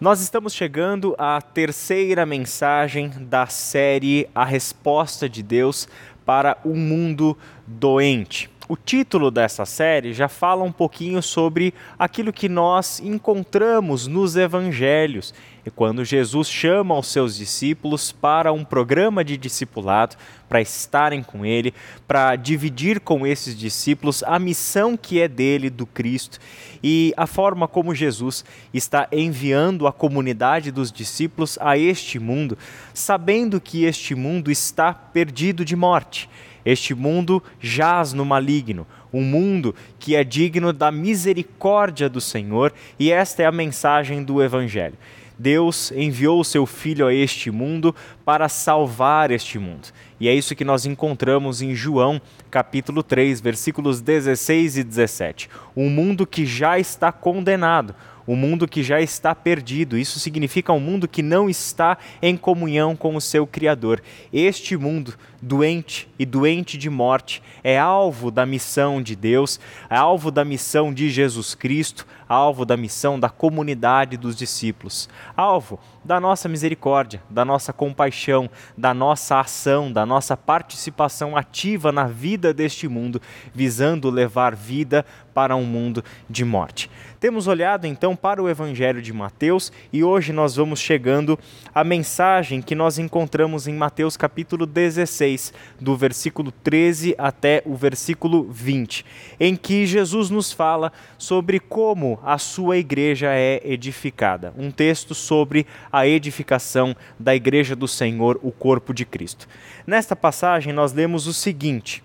Nós estamos chegando à terceira mensagem da série A Resposta de Deus para o Mundo Doente. O título dessa série já fala um pouquinho sobre aquilo que nós encontramos nos evangelhos. E quando Jesus chama os seus discípulos para um programa de discipulado, para estarem com ele, para dividir com esses discípulos a missão que é dele, do Cristo, e a forma como Jesus está enviando a comunidade dos discípulos a este mundo, sabendo que este mundo está perdido de morte este mundo jaz no maligno, um mundo que é digno da misericórdia do Senhor, e esta é a mensagem do Evangelho. Deus enviou o seu Filho a este mundo para salvar este mundo. E é isso que nós encontramos em João, capítulo 3, versículos 16 e 17. Um mundo que já está condenado, um mundo que já está perdido. Isso significa um mundo que não está em comunhão com o seu Criador. Este mundo, doente e doente de morte, é alvo da missão de Deus, é alvo da missão de Jesus Cristo, alvo da missão da comunidade dos discípulos, alvo da nossa misericórdia, da nossa compaixão, da nossa ação, da nossa participação ativa na vida deste mundo, visando levar vida para um mundo de morte. Temos olhado então para o Evangelho de Mateus e hoje nós vamos chegando à mensagem que nós encontramos em Mateus capítulo 16, do versículo 13 até o versículo 20, em que Jesus nos fala sobre como a sua igreja é edificada. Um texto sobre a edificação da igreja do Senhor, o corpo de Cristo. Nesta passagem nós lemos o seguinte: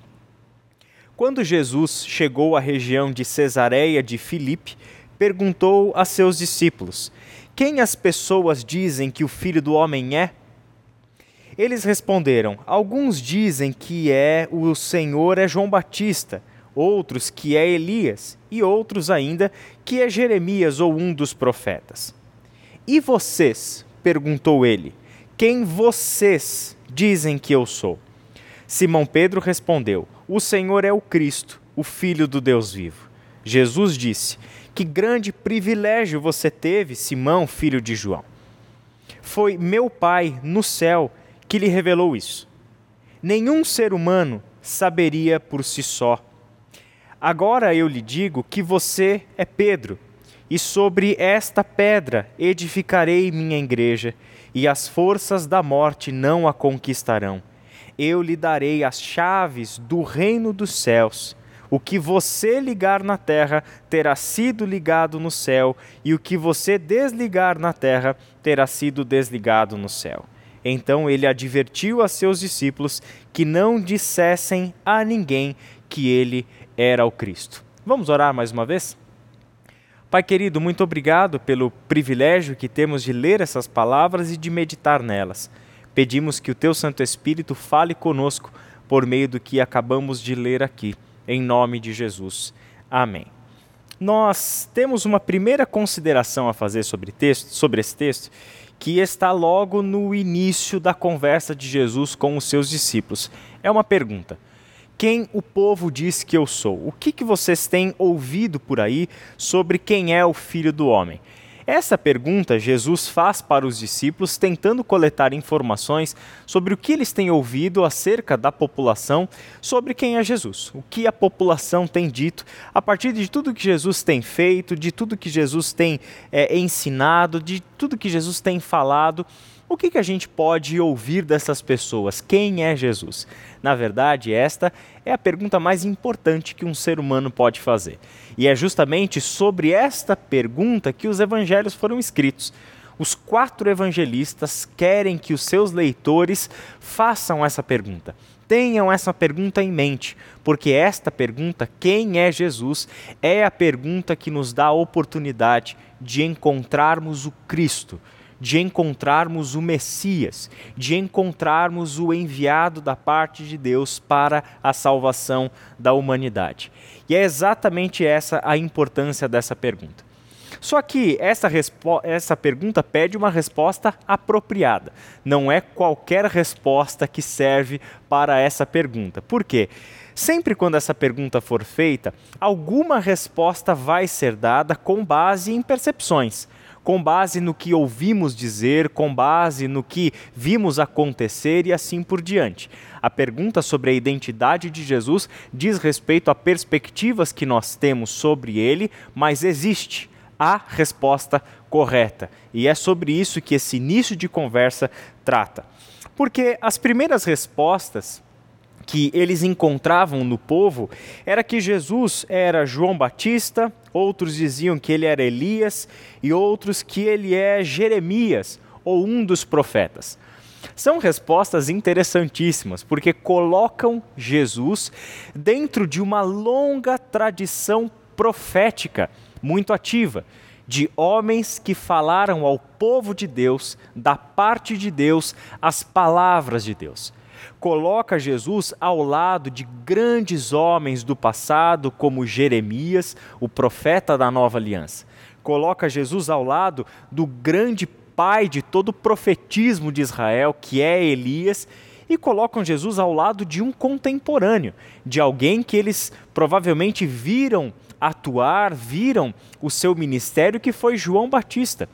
Quando Jesus chegou à região de Cesareia de Filipe, perguntou a seus discípulos: Quem as pessoas dizem que o filho do homem é? Eles responderam: Alguns dizem que é o Senhor é João Batista, outros que é Elias, e outros ainda que é Jeremias ou um dos profetas. E vocês? perguntou ele: Quem vocês dizem que eu sou? Simão Pedro respondeu: O Senhor é o Cristo, o Filho do Deus vivo. Jesus disse: que grande privilégio você teve, Simão, filho de João. Foi meu Pai no céu que lhe revelou isso. Nenhum ser humano saberia por si só. Agora eu lhe digo que você é Pedro, e sobre esta pedra edificarei minha igreja, e as forças da morte não a conquistarão. Eu lhe darei as chaves do reino dos céus. O que você ligar na terra terá sido ligado no céu, e o que você desligar na terra terá sido desligado no céu. Então ele advertiu a seus discípulos que não dissessem a ninguém que ele era o Cristo. Vamos orar mais uma vez? Pai querido, muito obrigado pelo privilégio que temos de ler essas palavras e de meditar nelas. Pedimos que o Teu Santo Espírito fale conosco por meio do que acabamos de ler aqui em nome de Jesus. Amém. Nós temos uma primeira consideração a fazer sobre, texto, sobre esse texto, que está logo no início da conversa de Jesus com os seus discípulos. É uma pergunta: Quem o povo diz que eu sou? O que, que vocês têm ouvido por aí sobre quem é o filho do homem? Essa pergunta Jesus faz para os discípulos, tentando coletar informações sobre o que eles têm ouvido acerca da população, sobre quem é Jesus, o que a população tem dito, a partir de tudo que Jesus tem feito, de tudo que Jesus tem é, ensinado, de tudo que Jesus tem falado. O que, que a gente pode ouvir dessas pessoas? Quem é Jesus? Na verdade, esta é a pergunta mais importante que um ser humano pode fazer. E é justamente sobre esta pergunta que os evangelhos foram escritos. Os quatro evangelistas querem que os seus leitores façam essa pergunta. Tenham essa pergunta em mente, porque esta pergunta, quem é Jesus, é a pergunta que nos dá a oportunidade de encontrarmos o Cristo de encontrarmos o Messias, de encontrarmos o enviado da parte de Deus para a salvação da humanidade. E é exatamente essa a importância dessa pergunta. Só que essa, essa pergunta pede uma resposta apropriada. Não é qualquer resposta que serve para essa pergunta. Por quê? Sempre quando essa pergunta for feita, alguma resposta vai ser dada com base em percepções com base no que ouvimos dizer, com base no que vimos acontecer e assim por diante. A pergunta sobre a identidade de Jesus diz respeito a perspectivas que nós temos sobre ele, mas existe a resposta correta. E é sobre isso que esse início de conversa trata. Porque as primeiras respostas que eles encontravam no povo era que Jesus era João Batista, outros diziam que ele era Elias e outros que ele é Jeremias ou um dos profetas. São respostas interessantíssimas, porque colocam Jesus dentro de uma longa tradição profética muito ativa de homens que falaram ao povo de Deus, da parte de Deus, as palavras de Deus. Coloca Jesus ao lado de grandes homens do passado, como Jeremias, o profeta da nova aliança. Coloca Jesus ao lado do grande pai de todo o profetismo de Israel, que é Elias, e colocam Jesus ao lado de um contemporâneo, de alguém que eles provavelmente viram atuar, viram o seu ministério, que foi João Batista.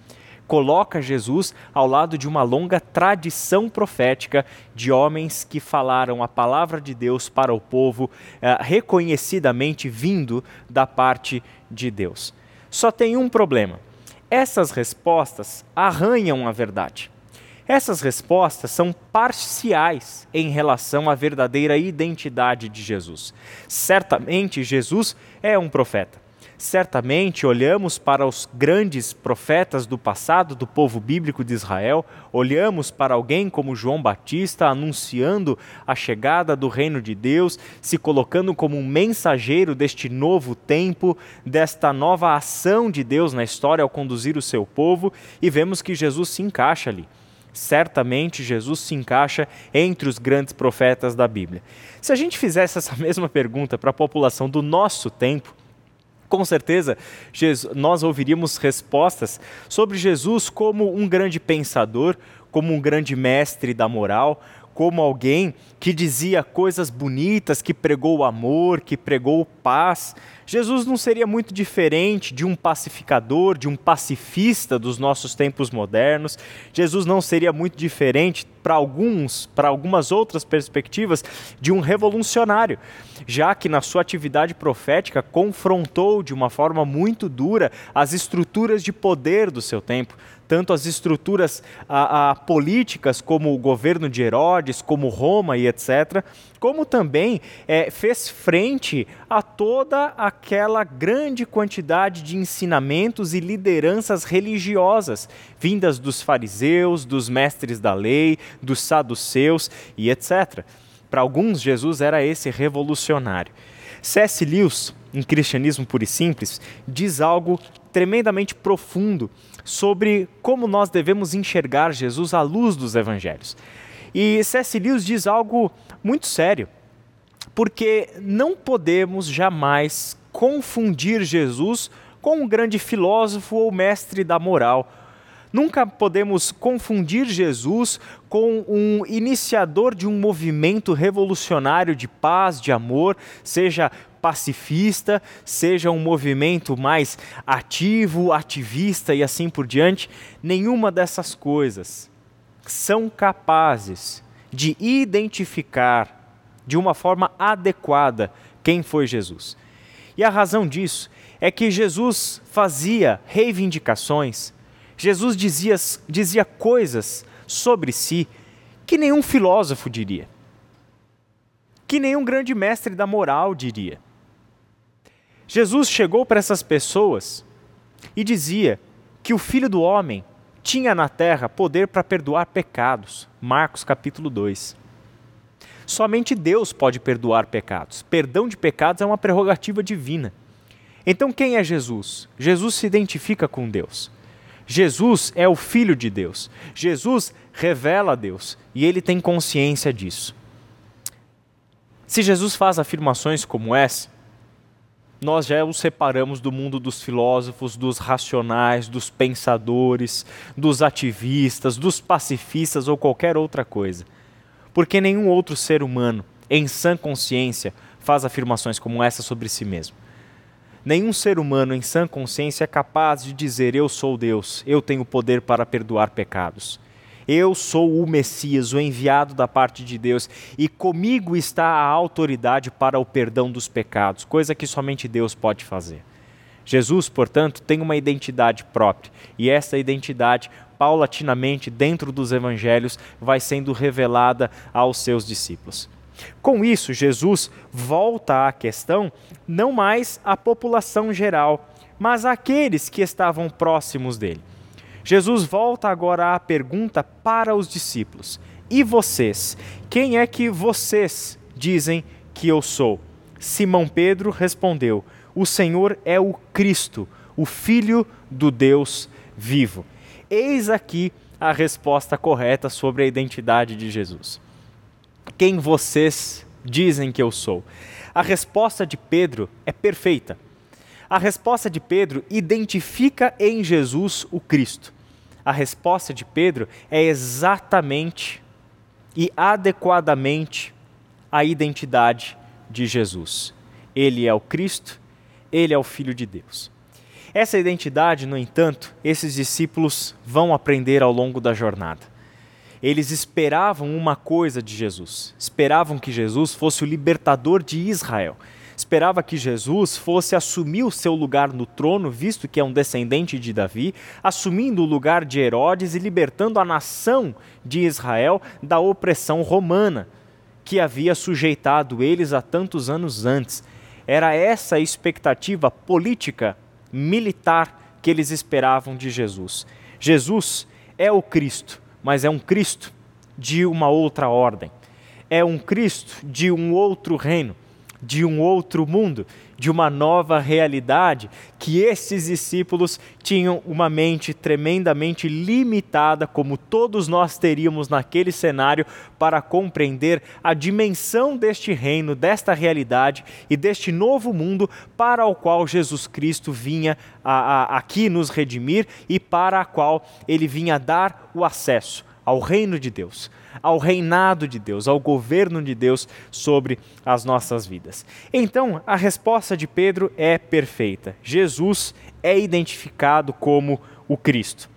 Coloca Jesus ao lado de uma longa tradição profética de homens que falaram a palavra de Deus para o povo, eh, reconhecidamente vindo da parte de Deus. Só tem um problema: essas respostas arranham a verdade. Essas respostas são parciais em relação à verdadeira identidade de Jesus. Certamente, Jesus é um profeta. Certamente olhamos para os grandes profetas do passado do povo bíblico de Israel, olhamos para alguém como João Batista anunciando a chegada do reino de Deus, se colocando como um mensageiro deste novo tempo, desta nova ação de Deus na história ao conduzir o seu povo, e vemos que Jesus se encaixa ali certamente Jesus se encaixa entre os grandes profetas da Bíblia. Se a gente fizesse essa mesma pergunta para a população do nosso tempo, com certeza nós ouviríamos respostas sobre Jesus como um grande pensador, como um grande mestre da moral, como alguém que dizia coisas bonitas, que pregou amor, que pregou paz. Jesus não seria muito diferente de um pacificador, de um pacifista dos nossos tempos modernos. Jesus não seria muito diferente para alguns, para algumas outras perspectivas, de um revolucionário, já que na sua atividade profética confrontou de uma forma muito dura as estruturas de poder do seu tempo, tanto as estruturas a, a, políticas, como o governo de Herodes, como Roma e etc., como também é, fez frente a toda aquela grande quantidade de ensinamentos e lideranças religiosas vindas dos fariseus, dos mestres da lei, dos saduceus e etc. Para alguns, Jesus era esse revolucionário. C.S. Lewis, em Cristianismo Puro e Simples, diz algo tremendamente profundo sobre como nós devemos enxergar Jesus à luz dos evangelhos. E C.S. Lewis diz algo muito sério, porque não podemos jamais confundir Jesus com um grande filósofo ou mestre da moral. Nunca podemos confundir Jesus com um iniciador de um movimento revolucionário de paz, de amor, seja pacifista, seja um movimento mais ativo, ativista e assim por diante, nenhuma dessas coisas são capazes de identificar de uma forma adequada quem foi Jesus. E a razão disso é que Jesus fazia reivindicações, Jesus dizia, dizia coisas sobre si que nenhum filósofo diria, que nenhum grande mestre da moral diria. Jesus chegou para essas pessoas e dizia que o Filho do Homem tinha na terra poder para perdoar pecados. Marcos capítulo 2. Somente Deus pode perdoar pecados. Perdão de pecados é uma prerrogativa divina. Então quem é Jesus? Jesus se identifica com Deus. Jesus é o Filho de Deus. Jesus revela a Deus e ele tem consciência disso. Se Jesus faz afirmações como essa, nós já os separamos do mundo dos filósofos, dos racionais, dos pensadores, dos ativistas, dos pacifistas ou qualquer outra coisa. Porque nenhum outro ser humano, em sã consciência, faz afirmações como essa sobre si mesmo. Nenhum ser humano em sã consciência é capaz de dizer: Eu sou Deus, eu tenho poder para perdoar pecados. Eu sou o Messias, o enviado da parte de Deus, e comigo está a autoridade para o perdão dos pecados, coisa que somente Deus pode fazer. Jesus, portanto, tem uma identidade própria, e essa identidade, paulatinamente, dentro dos evangelhos, vai sendo revelada aos seus discípulos. Com isso, Jesus volta à questão não mais à população geral, mas àqueles que estavam próximos dele. Jesus volta agora à pergunta para os discípulos: E vocês? Quem é que vocês dizem que eu sou? Simão Pedro respondeu: O Senhor é o Cristo, o Filho do Deus vivo. Eis aqui a resposta correta sobre a identidade de Jesus. Quem vocês dizem que eu sou? A resposta de Pedro é perfeita. A resposta de Pedro identifica em Jesus o Cristo. A resposta de Pedro é exatamente e adequadamente a identidade de Jesus. Ele é o Cristo, ele é o Filho de Deus. Essa identidade, no entanto, esses discípulos vão aprender ao longo da jornada. Eles esperavam uma coisa de Jesus, esperavam que Jesus fosse o libertador de Israel esperava que Jesus fosse assumir o seu lugar no trono, visto que é um descendente de Davi, assumindo o lugar de Herodes e libertando a nação de Israel da opressão romana, que havia sujeitado eles há tantos anos antes. Era essa a expectativa política, militar que eles esperavam de Jesus. Jesus é o Cristo, mas é um Cristo de uma outra ordem. É um Cristo de um outro reino de um outro mundo, de uma nova realidade, que esses discípulos tinham uma mente tremendamente limitada, como todos nós teríamos naquele cenário, para compreender a dimensão deste reino, desta realidade e deste novo mundo para o qual Jesus Cristo vinha a, a, aqui nos redimir e para a qual ele vinha dar o acesso ao reino de Deus ao reinado de Deus, ao governo de Deus sobre as nossas vidas. Então, a resposta de Pedro é perfeita. Jesus é identificado como o Cristo.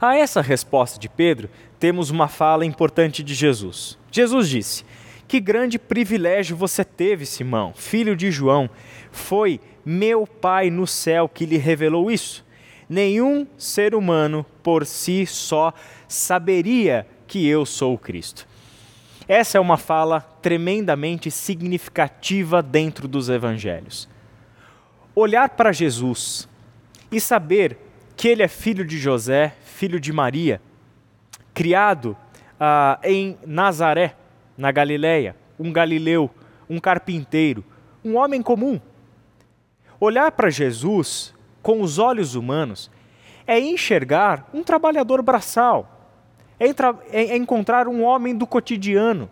A essa resposta de Pedro, temos uma fala importante de Jesus. Jesus disse: Que grande privilégio você teve, Simão, filho de João. Foi meu Pai no céu que lhe revelou isso. Nenhum ser humano por si só saberia que eu sou o Cristo. Essa é uma fala tremendamente significativa dentro dos evangelhos. Olhar para Jesus e saber que ele é filho de José, filho de Maria, criado ah, em Nazaré, na Galileia, um galileu, um carpinteiro, um homem comum. Olhar para Jesus com os olhos humanos é enxergar um trabalhador braçal, é, é encontrar um homem do cotidiano.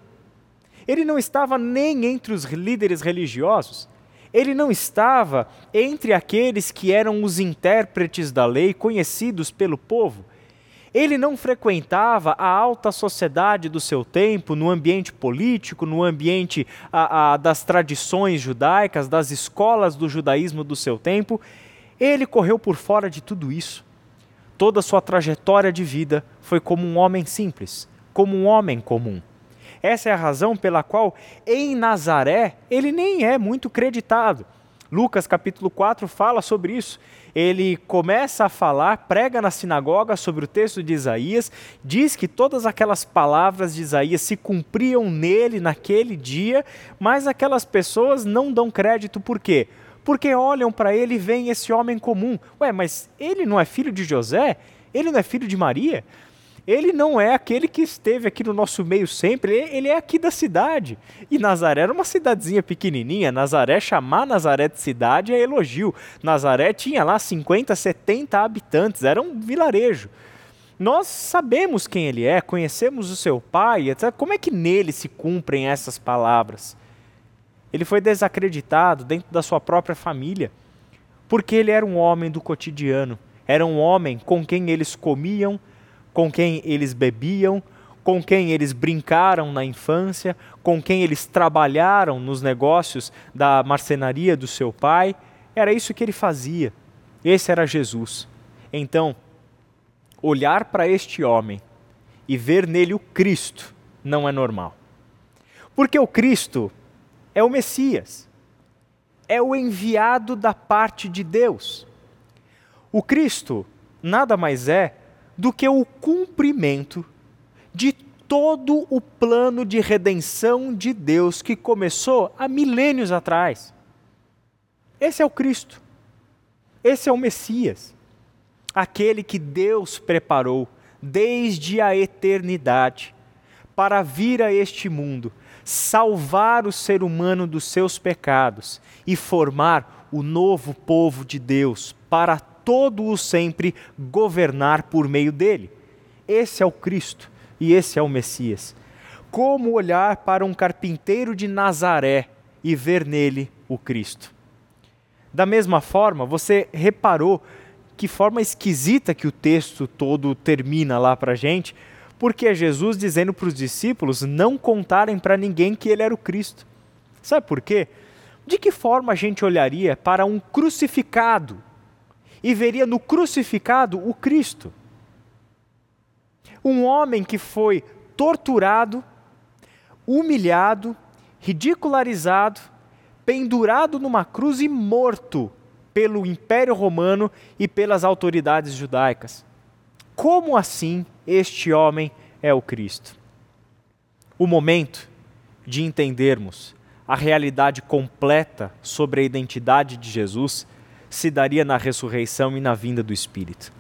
Ele não estava nem entre os líderes religiosos, ele não estava entre aqueles que eram os intérpretes da lei, conhecidos pelo povo. Ele não frequentava a alta sociedade do seu tempo, no ambiente político, no ambiente a, a, das tradições judaicas, das escolas do judaísmo do seu tempo. Ele correu por fora de tudo isso toda sua trajetória de vida foi como um homem simples, como um homem comum. Essa é a razão pela qual em Nazaré ele nem é muito creditado. Lucas capítulo 4 fala sobre isso. Ele começa a falar, prega na sinagoga sobre o texto de Isaías, diz que todas aquelas palavras de Isaías se cumpriam nele naquele dia, mas aquelas pessoas não dão crédito por quê? Porque olham para ele e veem esse homem comum. Ué, mas ele não é filho de José? Ele não é filho de Maria? Ele não é aquele que esteve aqui no nosso meio sempre, ele é aqui da cidade. E Nazaré era uma cidadezinha pequenininha. Nazaré, chamar Nazaré de cidade é elogio. Nazaré tinha lá 50, 70 habitantes, era um vilarejo. Nós sabemos quem ele é, conhecemos o seu pai, etc. Como é que nele se cumprem essas palavras? Ele foi desacreditado dentro da sua própria família, porque ele era um homem do cotidiano, era um homem com quem eles comiam, com quem eles bebiam, com quem eles brincaram na infância, com quem eles trabalharam nos negócios da marcenaria do seu pai. Era isso que ele fazia. Esse era Jesus. Então, olhar para este homem e ver nele o Cristo não é normal. Porque o Cristo é o Messias, é o enviado da parte de Deus. O Cristo nada mais é do que o cumprimento de todo o plano de redenção de Deus que começou há milênios atrás. Esse é o Cristo. Esse é o Messias. Aquele que Deus preparou desde a eternidade para vir a este mundo, salvar o ser humano dos seus pecados e formar o novo povo de Deus para todo o sempre governar por meio dele. Esse é o Cristo e esse é o Messias. Como olhar para um carpinteiro de Nazaré e ver nele o Cristo? Da mesma forma, você reparou que forma esquisita que o texto todo termina lá para gente, porque é Jesus dizendo para os discípulos não contarem para ninguém que ele era o Cristo. Sabe por quê? De que forma a gente olharia para um crucificado e veria no crucificado o Cristo? Um homem que foi torturado, humilhado, ridicularizado, pendurado numa cruz e morto pelo Império Romano e pelas autoridades judaicas. Como assim este homem é o Cristo? O momento de entendermos a realidade completa sobre a identidade de Jesus se daria na ressurreição e na vinda do Espírito.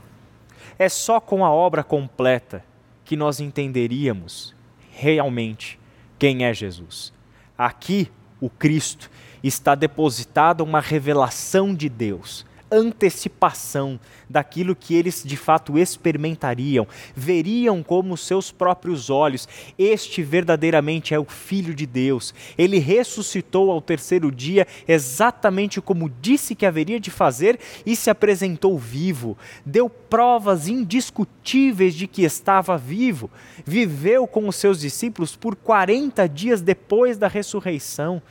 É só com a obra completa que nós entenderíamos realmente quem é Jesus. Aqui, o Cristo está depositada uma revelação de Deus, antecipação daquilo que eles de fato experimentariam, veriam como seus próprios olhos. Este verdadeiramente é o Filho de Deus. Ele ressuscitou ao terceiro dia, exatamente como disse que haveria de fazer, e se apresentou vivo. Deu provas indiscutíveis de que estava vivo. Viveu com os seus discípulos por 40 dias depois da ressurreição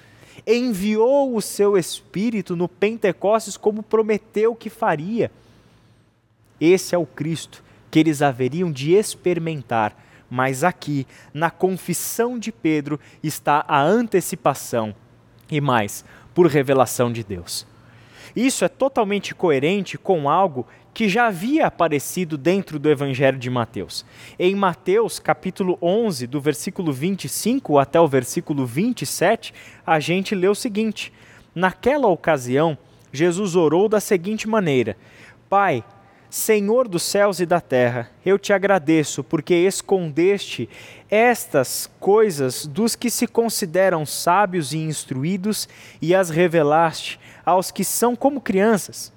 enviou o seu Espírito no Pentecostes como prometeu que faria. Esse é o Cristo que eles haveriam de experimentar, mas aqui, na confissão de Pedro, está a antecipação e mais, por revelação de Deus. Isso é totalmente coerente com algo que já havia aparecido dentro do Evangelho de Mateus. Em Mateus, capítulo 11, do versículo 25 até o versículo 27, a gente lê o seguinte: Naquela ocasião, Jesus orou da seguinte maneira: Pai, Senhor dos céus e da terra, eu te agradeço porque escondeste estas coisas dos que se consideram sábios e instruídos e as revelaste aos que são como crianças.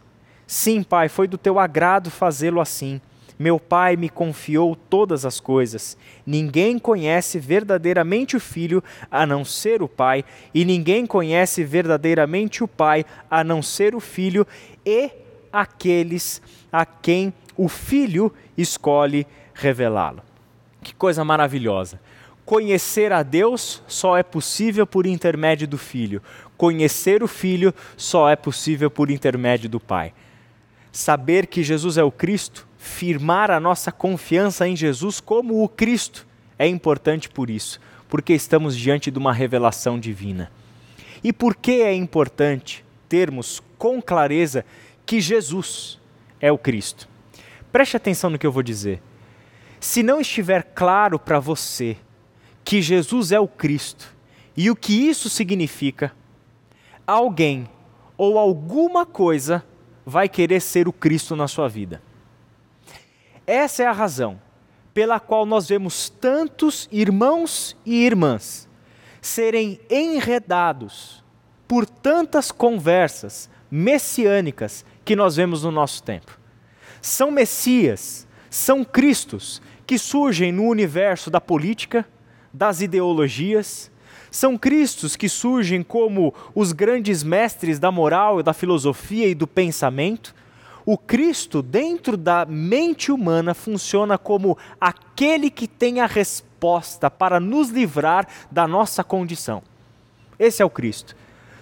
Sim, Pai, foi do teu agrado fazê-lo assim. Meu Pai me confiou todas as coisas. Ninguém conhece verdadeiramente o Filho a não ser o Pai, e ninguém conhece verdadeiramente o Pai a não ser o Filho e aqueles a quem o Filho escolhe revelá-lo. Que coisa maravilhosa! Conhecer a Deus só é possível por intermédio do Filho. Conhecer o Filho só é possível por intermédio do Pai saber que Jesus é o Cristo, firmar a nossa confiança em Jesus como o Cristo, é importante por isso, porque estamos diante de uma revelação divina. E por que é importante termos com clareza que Jesus é o Cristo? Preste atenção no que eu vou dizer. Se não estiver claro para você que Jesus é o Cristo e o que isso significa, alguém ou alguma coisa vai querer ser o Cristo na sua vida. Essa é a razão pela qual nós vemos tantos irmãos e irmãs serem enredados por tantas conversas messiânicas que nós vemos no nosso tempo. São Messias, são Cristos que surgem no universo da política, das ideologias, são Cristos que surgem como os grandes mestres da moral, da filosofia e do pensamento. O Cristo, dentro da mente humana, funciona como aquele que tem a resposta para nos livrar da nossa condição. Esse é o Cristo.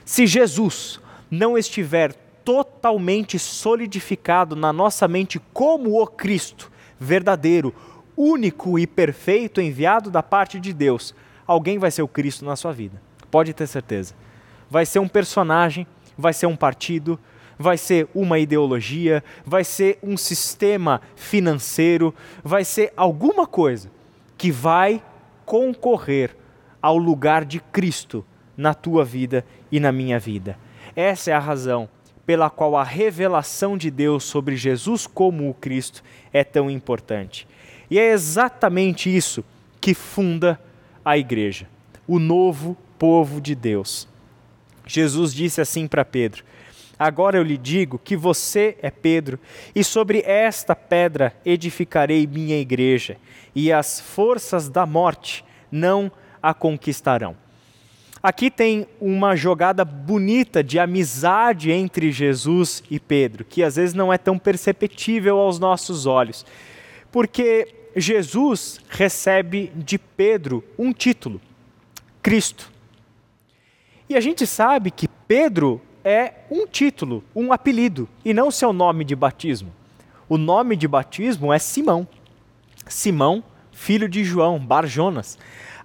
Se Jesus não estiver totalmente solidificado na nossa mente como o Cristo, verdadeiro, único e perfeito enviado da parte de Deus, alguém vai ser o Cristo na sua vida. Pode ter certeza. Vai ser um personagem, vai ser um partido, vai ser uma ideologia, vai ser um sistema financeiro, vai ser alguma coisa que vai concorrer ao lugar de Cristo na tua vida e na minha vida. Essa é a razão pela qual a revelação de Deus sobre Jesus como o Cristo é tão importante. E é exatamente isso que funda a igreja, o novo povo de Deus. Jesus disse assim para Pedro: Agora eu lhe digo que você é Pedro, e sobre esta pedra edificarei minha igreja, e as forças da morte não a conquistarão. Aqui tem uma jogada bonita de amizade entre Jesus e Pedro, que às vezes não é tão perceptível aos nossos olhos, porque Jesus recebe de Pedro um título: Cristo. E a gente sabe que Pedro é um título, um apelido, e não seu nome de batismo. O nome de batismo é Simão. Simão, filho de João, Bar Jonas.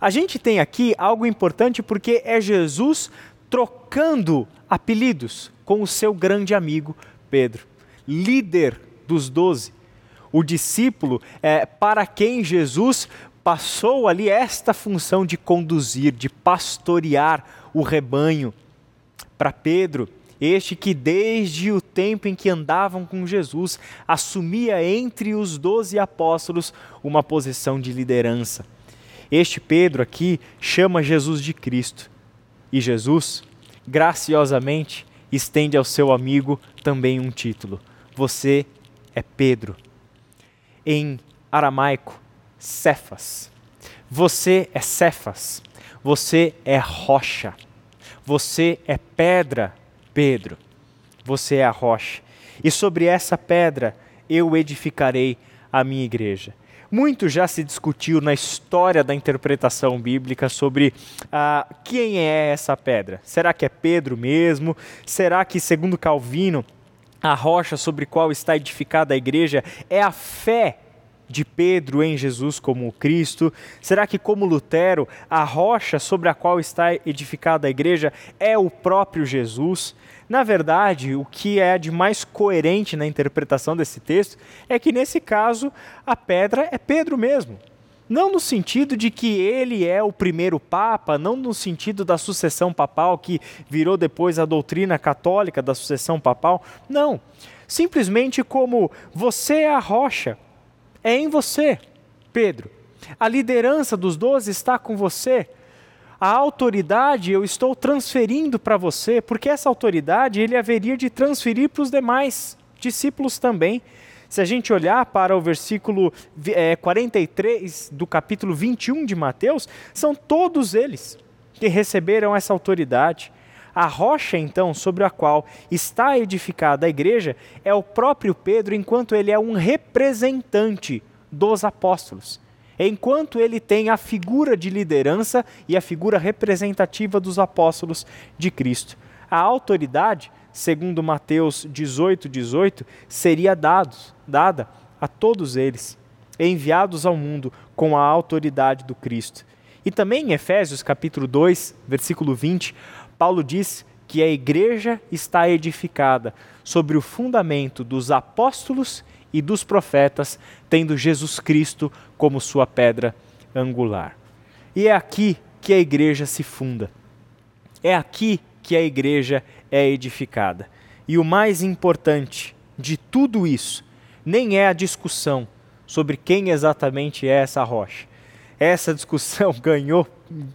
A gente tem aqui algo importante porque é Jesus trocando apelidos com o seu grande amigo Pedro, líder dos doze, o discípulo é, para quem Jesus passou ali esta função de conduzir, de pastorear o rebanho para Pedro, este que desde o tempo em que andavam com Jesus assumia entre os doze apóstolos uma posição de liderança. Este Pedro aqui chama Jesus de Cristo e Jesus, graciosamente, estende ao seu amigo também um título: Você é Pedro. Em aramaico, Cefas. Você é Cefas. Você é rocha. Você é pedra, Pedro. Você é a rocha. E sobre essa pedra eu edificarei a minha igreja. Muito já se discutiu na história da interpretação bíblica sobre ah, quem é essa pedra. Será que é Pedro mesmo? Será que, segundo Calvino, a rocha sobre qual está edificada a igreja é a fé de Pedro em Jesus como Cristo? Será que, como Lutero, a rocha sobre a qual está edificada a igreja é o próprio Jesus? Na verdade, o que é de mais coerente na interpretação desse texto é que, nesse caso, a pedra é Pedro mesmo. Não no sentido de que ele é o primeiro papa, não no sentido da sucessão papal, que virou depois a doutrina católica da sucessão papal. Não. Simplesmente como você é a rocha, é em você, Pedro. A liderança dos doze está com você. A autoridade eu estou transferindo para você, porque essa autoridade ele haveria de transferir para os demais discípulos também. Se a gente olhar para o versículo é, 43 do capítulo 21 de Mateus, são todos eles que receberam essa autoridade. A rocha, então, sobre a qual está edificada a igreja é o próprio Pedro, enquanto ele é um representante dos apóstolos. Enquanto ele tem a figura de liderança e a figura representativa dos apóstolos de Cristo. A autoridade, segundo Mateus 18, 18, seria dado, dada a todos eles, enviados ao mundo com a autoridade do Cristo. E também em Efésios capítulo 2, versículo 20, Paulo diz que a igreja está edificada sobre o fundamento dos apóstolos e dos profetas, tendo Jesus Cristo como sua pedra angular. E é aqui que a igreja se funda. É aqui que a igreja é edificada. E o mais importante de tudo isso nem é a discussão sobre quem exatamente é essa rocha. Essa discussão ganhou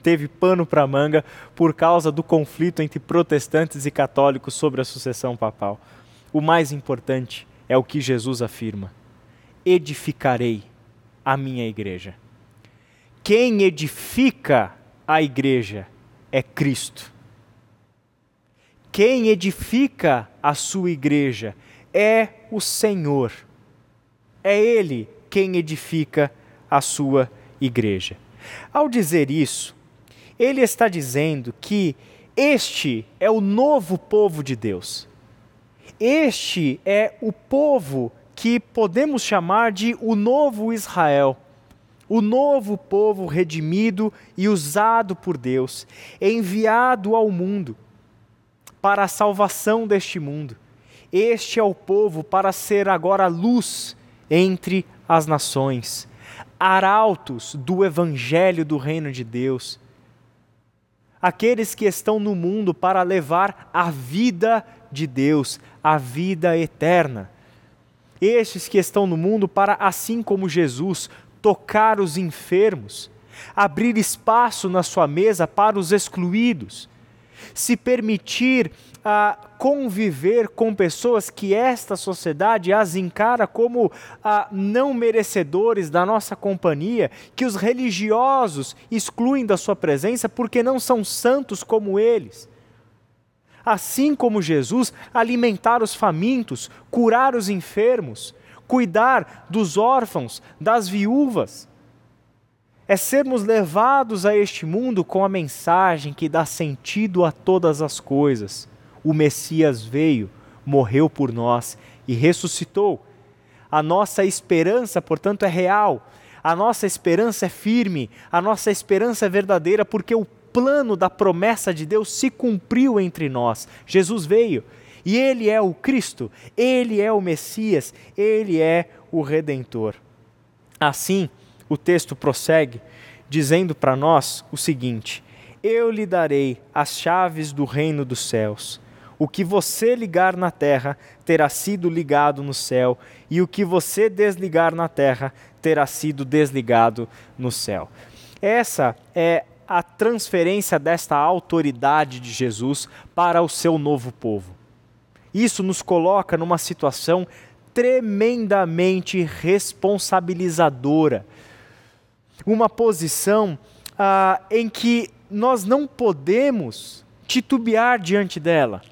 teve pano para manga por causa do conflito entre protestantes e católicos sobre a sucessão papal. O mais importante é o que Jesus afirma: edificarei a minha igreja. Quem edifica a igreja é Cristo. Quem edifica a sua igreja é o Senhor. É Ele quem edifica a sua igreja. Ao dizer isso, ele está dizendo que este é o novo povo de Deus. Este é o povo que podemos chamar de o novo Israel, o novo povo redimido e usado por Deus, enviado ao mundo para a salvação deste mundo. Este é o povo para ser agora luz entre as nações, arautos do evangelho do reino de Deus. Aqueles que estão no mundo para levar a vida de Deus, a vida eterna. Estes que estão no mundo para, assim como Jesus, tocar os enfermos, abrir espaço na sua mesa para os excluídos, se permitir a conviver com pessoas que esta sociedade as encara como ah, não merecedores da nossa companhia, que os religiosos excluem da sua presença porque não são santos como eles. Assim como Jesus, alimentar os famintos, curar os enfermos, cuidar dos órfãos, das viúvas. É sermos levados a este mundo com a mensagem que dá sentido a todas as coisas o Messias veio, morreu por nós e ressuscitou. A nossa esperança, portanto, é real. A nossa esperança é firme, a nossa esperança é verdadeira, porque o plano da promessa de Deus se cumpriu entre nós. Jesus veio e ele é o Cristo, ele é o Messias, ele é o Redentor. Assim, o texto prossegue dizendo para nós o seguinte: Eu lhe darei as chaves do reino dos céus. O que você ligar na terra terá sido ligado no céu, e o que você desligar na terra terá sido desligado no céu. Essa é a transferência desta autoridade de Jesus para o seu novo povo. Isso nos coloca numa situação tremendamente responsabilizadora, uma posição ah, em que nós não podemos titubear diante dela.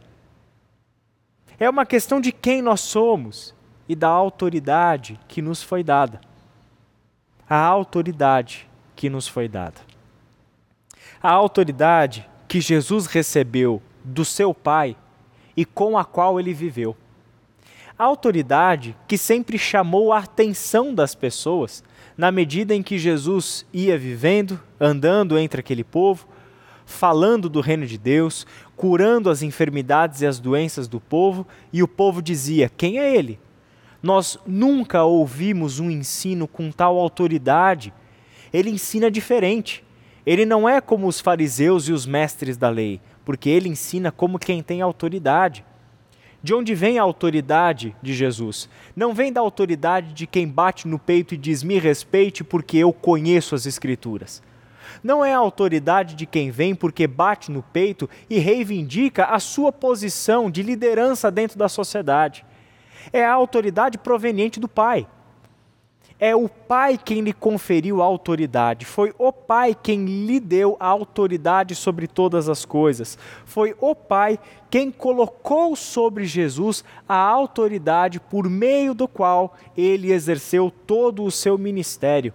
É uma questão de quem nós somos e da autoridade que nos foi dada. A autoridade que nos foi dada. A autoridade que Jesus recebeu do seu Pai e com a qual ele viveu. A autoridade que sempre chamou a atenção das pessoas na medida em que Jesus ia vivendo, andando entre aquele povo, falando do reino de Deus, curando as enfermidades e as doenças do povo, e o povo dizia: Quem é ele? Nós nunca ouvimos um ensino com tal autoridade. Ele ensina diferente. Ele não é como os fariseus e os mestres da lei, porque ele ensina como quem tem autoridade. De onde vem a autoridade de Jesus? Não vem da autoridade de quem bate no peito e diz: Me respeite porque eu conheço as Escrituras. Não é a autoridade de quem vem porque bate no peito e reivindica a sua posição de liderança dentro da sociedade. É a autoridade proveniente do Pai. É o Pai quem lhe conferiu a autoridade. Foi o Pai quem lhe deu a autoridade sobre todas as coisas. Foi o Pai quem colocou sobre Jesus a autoridade por meio do qual ele exerceu todo o seu ministério.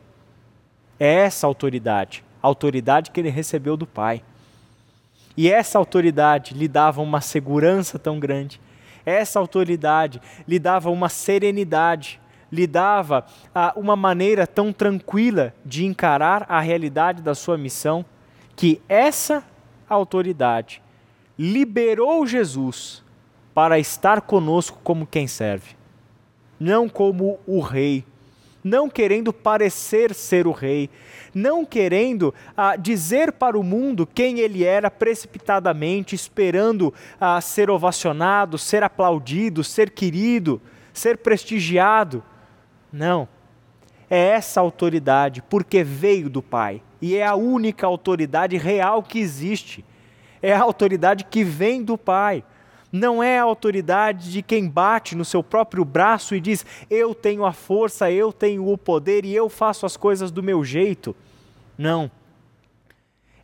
É essa autoridade autoridade que ele recebeu do Pai. E essa autoridade lhe dava uma segurança tão grande, essa autoridade lhe dava uma serenidade, lhe dava ah, uma maneira tão tranquila de encarar a realidade da sua missão, que essa autoridade liberou Jesus para estar conosco como quem serve, não como o rei, não querendo parecer ser o rei, não querendo ah, dizer para o mundo quem ele era precipitadamente, esperando ah, ser ovacionado, ser aplaudido, ser querido, ser prestigiado. Não. É essa autoridade, porque veio do Pai. E é a única autoridade real que existe. É a autoridade que vem do Pai não é a autoridade de quem bate no seu próprio braço e diz: Eu tenho a força, eu tenho o poder e eu faço as coisas do meu jeito. Não.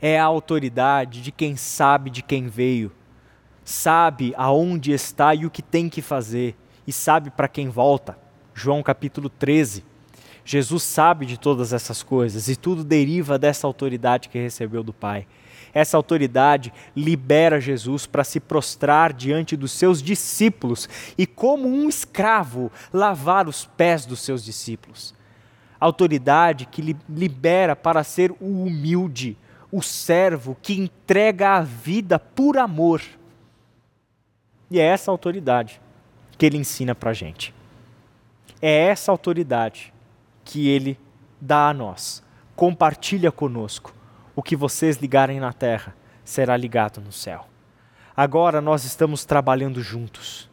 É a autoridade de quem sabe de quem veio, sabe aonde está e o que tem que fazer, e sabe para quem volta. João capítulo 13. Jesus sabe de todas essas coisas e tudo deriva dessa autoridade que recebeu do Pai. Essa autoridade libera Jesus para se prostrar diante dos seus discípulos e, como um escravo, lavar os pés dos seus discípulos. Autoridade que libera para ser o humilde, o servo que entrega a vida por amor. E é essa autoridade que ele ensina para a gente. É essa autoridade que ele dá a nós. Compartilha conosco o que vocês ligarem na terra será ligado no céu. Agora nós estamos trabalhando juntos.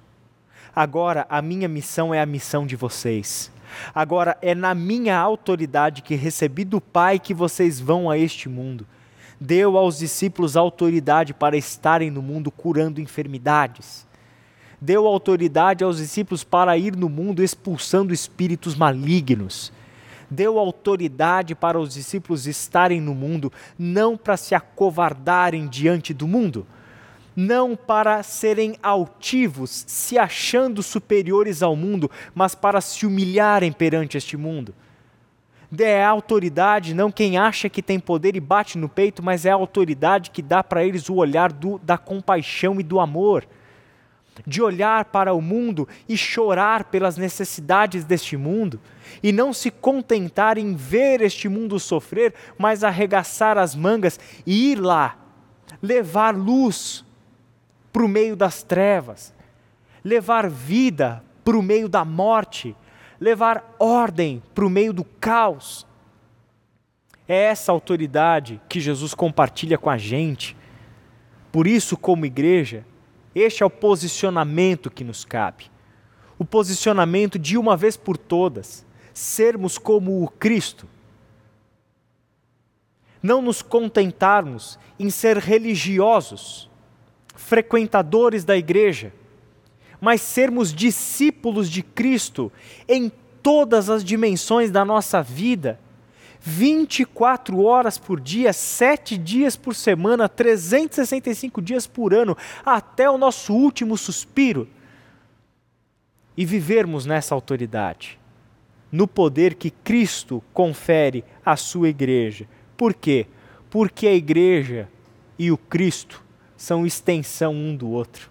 Agora a minha missão é a missão de vocês. Agora é na minha autoridade que recebi do Pai que vocês vão a este mundo. Deu aos discípulos autoridade para estarem no mundo curando enfermidades. Deu autoridade aos discípulos para ir no mundo expulsando espíritos malignos deu autoridade para os discípulos estarem no mundo, não para se acovardarem diante do mundo, não para serem altivos, se achando superiores ao mundo, mas para se humilharem perante este mundo. É autoridade, não quem acha que tem poder e bate no peito, mas é a autoridade que dá para eles o olhar do, da compaixão e do amor de olhar para o mundo e chorar pelas necessidades deste mundo, e não se contentar em ver este mundo sofrer, mas arregaçar as mangas e ir lá, levar luz para o meio das trevas, levar vida para o meio da morte, levar ordem para o meio do caos. É essa autoridade que Jesus compartilha com a gente. Por isso, como igreja, este é o posicionamento que nos cabe. O posicionamento de uma vez por todas, sermos como o Cristo. Não nos contentarmos em ser religiosos, frequentadores da igreja, mas sermos discípulos de Cristo em todas as dimensões da nossa vida 24 horas por dia, 7 dias por semana, 365 dias por ano, até o nosso último suspiro. E vivermos nessa autoridade, no poder que Cristo confere à sua igreja. Por quê? Porque a igreja e o Cristo são extensão um do outro.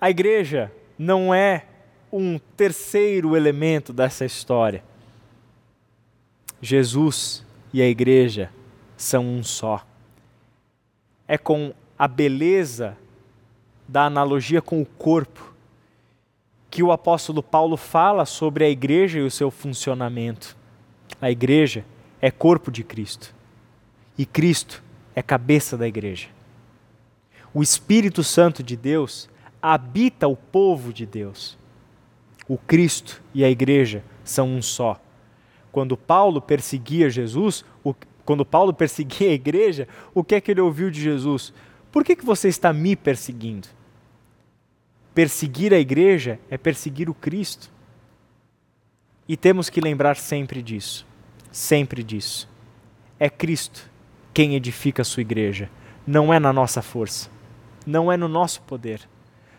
A igreja não é um terceiro elemento dessa história Jesus e a igreja são um só. É com a beleza da analogia com o corpo que o apóstolo Paulo fala sobre a igreja e o seu funcionamento. A igreja é corpo de Cristo e Cristo é cabeça da igreja. O Espírito Santo de Deus habita o povo de Deus. O Cristo e a igreja são um só quando Paulo perseguia Jesus, o, quando Paulo perseguia a igreja, o que é que ele ouviu de Jesus? Por que, que você está me perseguindo? Perseguir a igreja é perseguir o Cristo. E temos que lembrar sempre disso, sempre disso. É Cristo quem edifica a sua igreja, não é na nossa força, não é no nosso poder,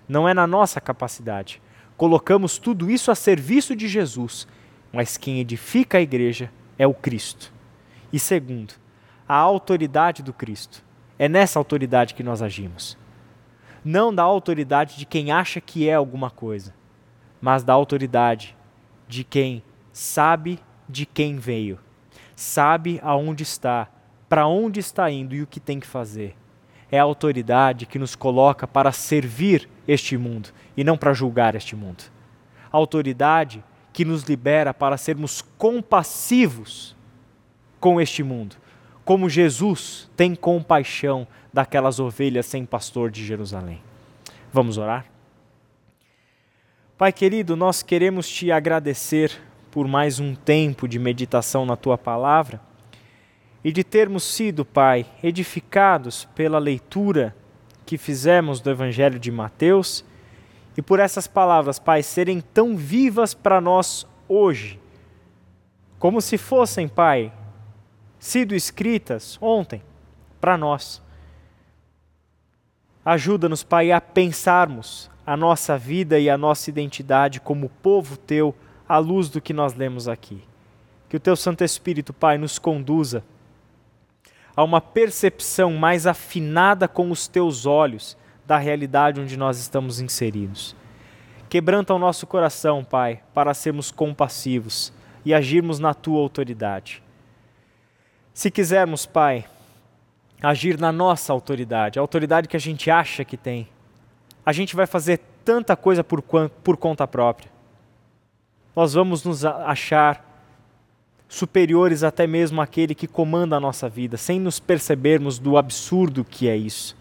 não é na nossa capacidade. Colocamos tudo isso a serviço de Jesus mas quem edifica a igreja é o Cristo. E segundo, a autoridade do Cristo. É nessa autoridade que nós agimos. Não da autoridade de quem acha que é alguma coisa, mas da autoridade de quem sabe de quem veio, sabe aonde está, para onde está indo e o que tem que fazer. É a autoridade que nos coloca para servir este mundo e não para julgar este mundo. A autoridade que nos libera para sermos compassivos com este mundo, como Jesus tem compaixão daquelas ovelhas sem pastor de Jerusalém. Vamos orar? Pai querido, nós queremos te agradecer por mais um tempo de meditação na tua palavra e de termos sido, Pai, edificados pela leitura que fizemos do Evangelho de Mateus e por essas palavras, Pai, serem tão vivas para nós hoje, como se fossem, Pai, sido escritas ontem para nós. Ajuda-nos, Pai, a pensarmos a nossa vida e a nossa identidade como povo teu à luz do que nós lemos aqui. Que o teu Santo Espírito, Pai, nos conduza a uma percepção mais afinada com os teus olhos da realidade onde nós estamos inseridos. Quebranta o nosso coração, Pai, para sermos compassivos e agirmos na tua autoridade. Se quisermos, Pai, agir na nossa autoridade, a autoridade que a gente acha que tem, a gente vai fazer tanta coisa por, por conta própria. Nós vamos nos achar superiores até mesmo àquele que comanda a nossa vida, sem nos percebermos do absurdo que é isso.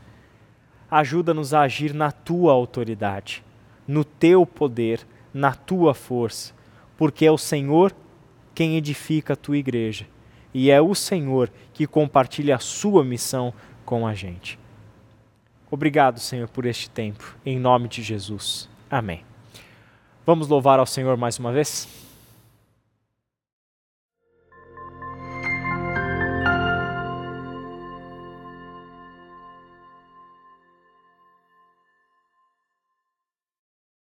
Ajuda-nos a agir na tua autoridade, no teu poder, na tua força, porque é o Senhor quem edifica a tua igreja e é o Senhor que compartilha a sua missão com a gente. Obrigado, Senhor, por este tempo, em nome de Jesus. Amém. Vamos louvar ao Senhor mais uma vez?